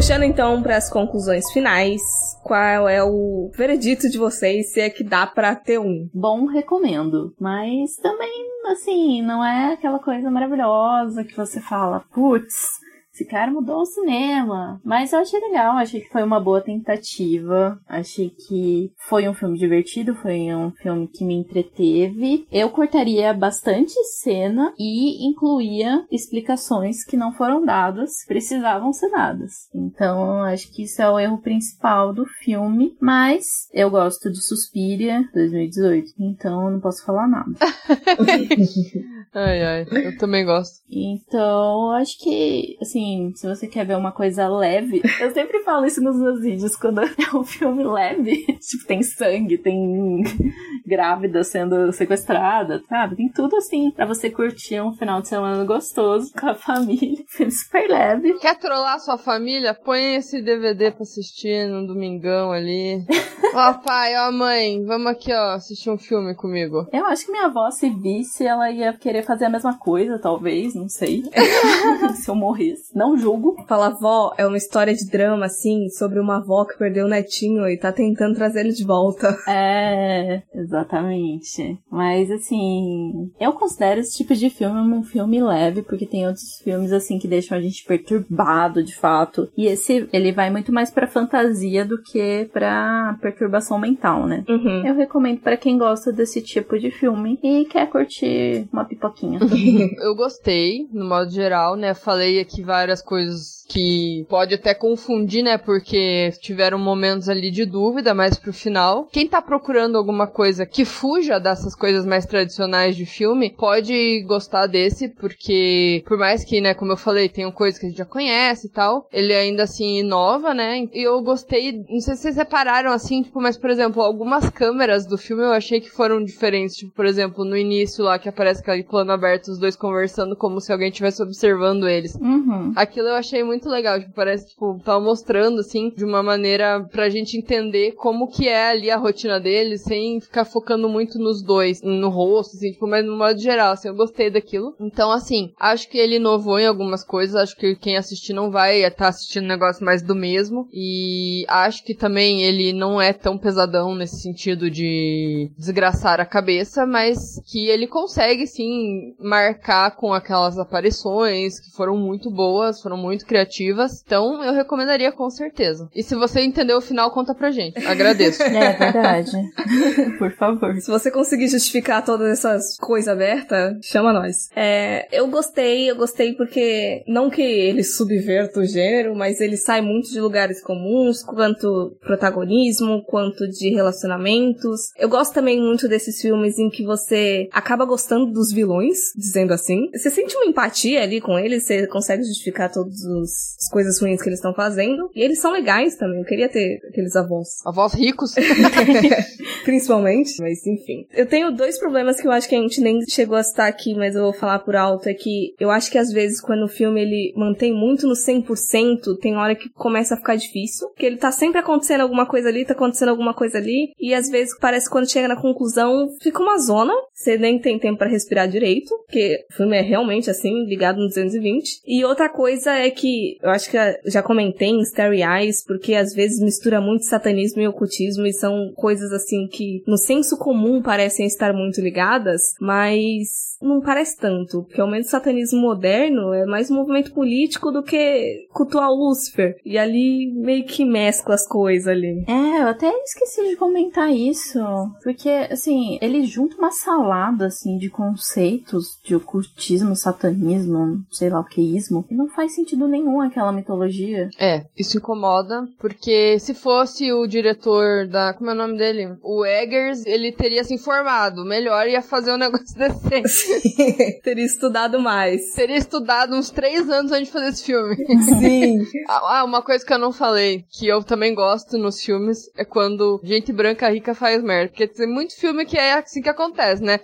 Puxando então para as conclusões finais, qual é o veredito de vocês se é que dá para ter um? Bom, recomendo, mas também assim, não é aquela coisa maravilhosa que você fala, putz, esse cara mudou o cinema. Mas eu achei legal, achei que foi uma boa tentativa. Achei que foi um filme divertido, foi um filme que me entreteve. Eu cortaria bastante cena e incluía explicações que não foram dadas, precisavam ser dadas. Então, acho que isso é o erro principal do filme. Mas eu gosto de Suspiria 2018, então eu não posso falar nada. ai, ai, eu também gosto. Então, acho que, assim, assim, se você quer ver uma coisa leve, eu sempre falo isso nos meus vídeos, quando é um filme leve, tipo, tem sangue, tem grávida sendo sequestrada, sabe? Tem tudo assim para você curtir um final de semana gostoso com a família, filme super leve. Quer trollar sua família? Põe esse DVD pra assistir no domingão ali. ó pai, ó mãe, vamos aqui, ó, assistir um filme comigo. Eu acho que minha avó, se visse, ela ia querer fazer a mesma coisa, talvez, não sei. se eu morresse. Não julgo. Fala, avó, é uma história de drama, assim, sobre uma avó que perdeu o netinho e tá tentando trazer ele de volta. É, exatamente. Mas, assim, eu considero esse tipo de filme um filme leve, porque tem outros filmes, assim, que deixam a gente perturbado, de fato. E esse, ele vai muito mais pra fantasia do que pra perturbação perturbação mental, né? Uhum. Eu recomendo para quem gosta desse tipo de filme e quer curtir uma pipoquinha. Eu gostei, no modo geral, né? Falei aqui várias coisas que pode até confundir, né? Porque tiveram momentos ali de dúvida, mas pro final, quem tá procurando alguma coisa que fuja dessas coisas mais tradicionais de filme, pode gostar desse, porque por mais que, né, como eu falei, tenham coisas que a gente já conhece e tal, ele ainda assim inova, né? E eu gostei, não sei se vocês repararam assim, tipo, mas por exemplo, algumas câmeras do filme eu achei que foram diferentes, tipo, por exemplo, no início lá que aparece aquele plano aberto, os dois conversando como se alguém estivesse observando eles. Uhum. Aquilo eu achei muito legal, tipo, parece, tipo, tava mostrando, assim, de uma maneira pra gente entender como que é ali a rotina deles, sem ficar focando muito nos dois, no rosto, assim, tipo, mas no modo geral, assim, eu gostei daquilo. Então, assim, acho que ele inovou em algumas coisas, acho que quem assistir não vai estar tá assistindo um negócio mais do mesmo, e acho que também ele não é tão pesadão nesse sentido de desgraçar a cabeça, mas que ele consegue, sim, marcar com aquelas aparições que foram muito boas, foram muito criativas. Então, eu recomendaria com certeza. E se você entendeu o final, conta pra gente. Agradeço. É verdade. Por favor. Se você conseguir justificar todas essas coisas abertas, chama nós. É, eu gostei, eu gostei porque não que ele subverta o gênero, mas ele sai muito de lugares comuns, quanto protagonismo, quanto de relacionamentos. Eu gosto também muito desses filmes em que você acaba gostando dos vilões, dizendo assim. Você sente uma empatia ali com eles, você consegue justificar todas as coisas ruins que eles estão fazendo. E eles são legais também. Eu queria ter aqueles avós. Avós ricos. Principalmente, mas enfim. Eu tenho dois problemas que eu acho que a gente nem chegou a citar aqui, mas eu vou falar por alto. É que eu acho que às vezes quando o filme ele mantém muito no 100%, tem hora que começa a ficar difícil. Que ele tá sempre acontecendo alguma coisa ali, tá acontecendo alguma coisa ali. E às vezes parece que quando chega na conclusão, fica uma zona. Você nem tem tempo para respirar direito. Porque o filme é realmente assim, ligado no 220. E outra coisa é que eu acho que eu já comentei em Starry Eyes, porque às vezes mistura muito satanismo e ocultismo e são coisas assim que no senso comum parecem estar muito ligadas, mas não parece tanto, porque ao menos o satanismo moderno é mais um movimento político do que cultuar Lúcifer. E ali meio que mescla as coisas ali. É, eu até esqueci de comentar isso, porque assim, ele junta uma salada assim de conceitos de ocultismo, satanismo, sei lá o que ismo, e não faz sentido nenhum aquela mitologia. É, isso incomoda, porque se fosse o diretor da. Como é o nome dele? O Eggers, ele teria se informado melhor e ia fazer um negócio decente. Teria estudado mais. Teria estudado uns três anos antes de fazer esse filme. Sim. ah, uma coisa que eu não falei, que eu também gosto nos filmes, é quando gente branca rica faz merda. Porque tem muito filme que é assim que acontece, né?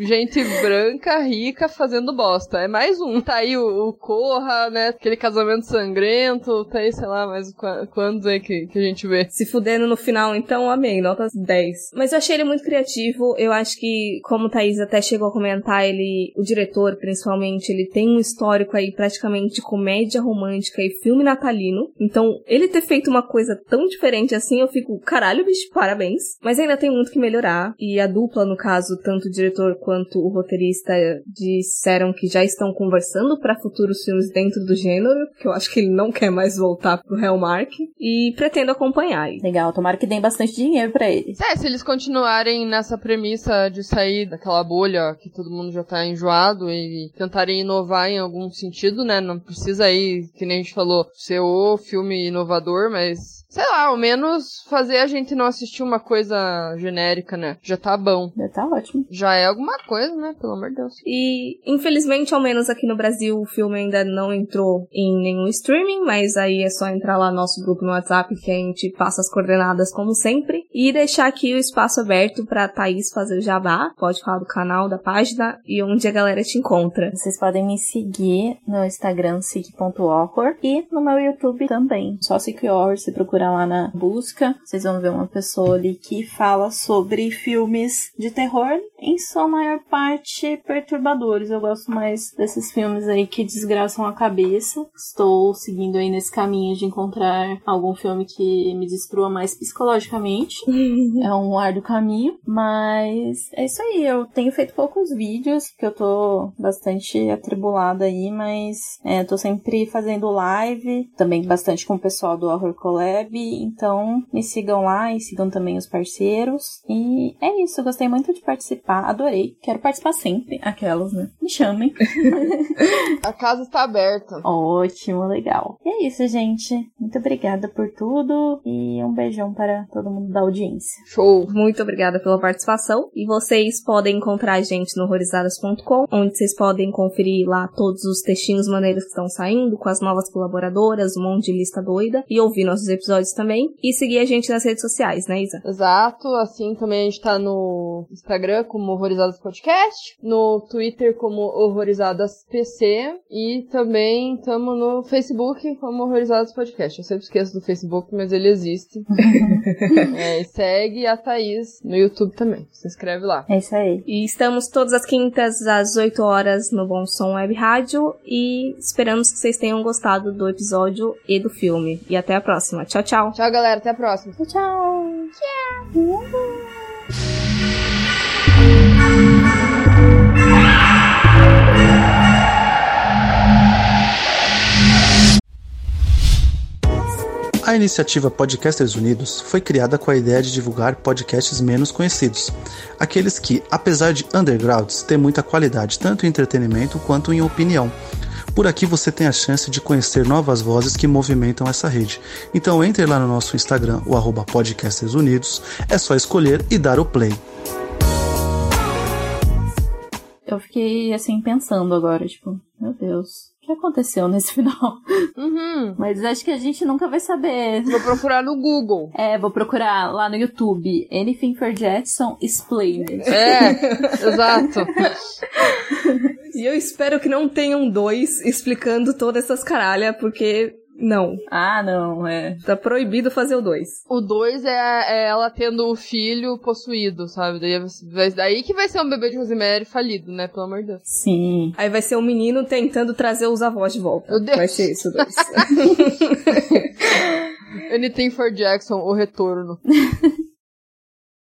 gente branca rica fazendo bosta. É mais um. Tá aí o, o Corra, né? Aquele casamento sangrento. Tá aí, sei lá, mais quantos aí que, que a gente vê. Se fudendo no final, então amei. Notas 10. Mas eu achei ele muito criativo. Eu acho que, como o Thaís até chegou a comentar, ele, o diretor principalmente, ele tem um histórico aí praticamente de comédia romântica e filme natalino. Então, ele ter feito uma coisa tão diferente assim, eu fico, caralho, bicho, parabéns. Mas ainda tem muito que melhorar. E a dupla, no caso, tanto o diretor quanto o roteirista disseram que já estão conversando para futuros filmes dentro do gênero, que eu acho que ele não quer mais voltar pro Hellmark. E pretendo acompanhar. Legal, tomara que deem bastante dinheiro para É, se eles continuarem nessa premissa de sair daquela bolha que todo mundo já tá enjoado e tentarem inovar em algum sentido, né? Não precisa aí, que nem a gente falou, ser o filme inovador, mas sei lá, ao menos fazer a gente não assistir uma coisa genérica, né? Já tá bom. Já tá ótimo. Já é alguma coisa, né? Pelo amor de Deus. E, infelizmente, ao menos aqui no Brasil, o filme ainda não entrou em nenhum streaming, mas aí é só entrar lá no nosso grupo no WhatsApp que a gente passa as coordenadas como sempre. E deixar aqui o espaço aberto pra Thaís fazer o jabá. Pode falar do canal, da página e onde a galera te encontra. Vocês podem me seguir no Instagram, sig.horror e no meu YouTube também. Só Sig Horror, se procurar lá na busca, vocês vão ver uma pessoa ali que fala sobre filmes de terror, em sua maior parte perturbadores. Eu gosto mais desses filmes aí que desgraçam a cabeça. Estou seguindo aí nesse caminho de encontrar algum filme que me destrua mais psicologicamente. é um árduo caminho, mas é isso aí. Eu tenho feito poucos vídeos, porque eu tô bastante atribulada aí, mas é, tô sempre fazendo live, também bastante com o pessoal do Horror Collab. Breve. Então, me sigam lá e sigam também os parceiros. E é isso, gostei muito de participar, adorei. Quero participar sempre. Aquelas, né? Me chamem. A casa está aberta. Ótimo, legal. E é isso, gente. Muito obrigada por tudo e um beijão para todo mundo da audiência. Show. Muito obrigada pela participação. E vocês podem encontrar a gente no horrorizadas.com, onde vocês podem conferir lá todos os textinhos maneiros que estão saindo, com as novas colaboradoras, um monte de lista doida, e ouvir nossos episódios também. E seguir a gente nas redes sociais, né, Isa? Exato, assim também a gente tá no Instagram como Horrorizadas Podcast, no Twitter como Horrorizadas PC e também estamos no Facebook como Horrorizadas Podcast. Eu sempre esqueço do Facebook, mas ele existe. é, e segue a Thaís no YouTube também. Se inscreve lá. É isso aí. E estamos todas as quintas às 8 horas no Bom Som Web Rádio e esperamos que vocês tenham gostado do episódio e do filme. E até a próxima. Tchau, tchau. Tchau, galera. Até a próxima. Tchau, tchau. A iniciativa Podcasters Unidos foi criada com a ideia de divulgar podcasts menos conhecidos, aqueles que, apesar de undergrounds, têm muita qualidade tanto em entretenimento quanto em opinião. Por aqui você tem a chance de conhecer novas vozes que movimentam essa rede. Então entre lá no nosso Instagram, o arroba Podcasters Unidos, é só escolher e dar o play. Eu fiquei assim pensando agora, tipo, meu Deus, que aconteceu nesse final? Uhum. Mas acho que a gente nunca vai saber. Vou procurar no Google. É, vou procurar lá no YouTube. Anything for Jackson Explained. É, exato. E eu espero que não tenham dois explicando todas essas caralhas, porque não. Ah, não, é. Tá proibido fazer o dois. O 2 é, é ela tendo o filho possuído, sabe? Daí, vai- daí que vai ser um bebê de Rosemary falido, né? Pelo amor de Deus. Sim. Aí vai ser o menino tentando trazer os avós de volta. Meu Deus. Vai ser isso, dois. Anything for Jackson, o retorno.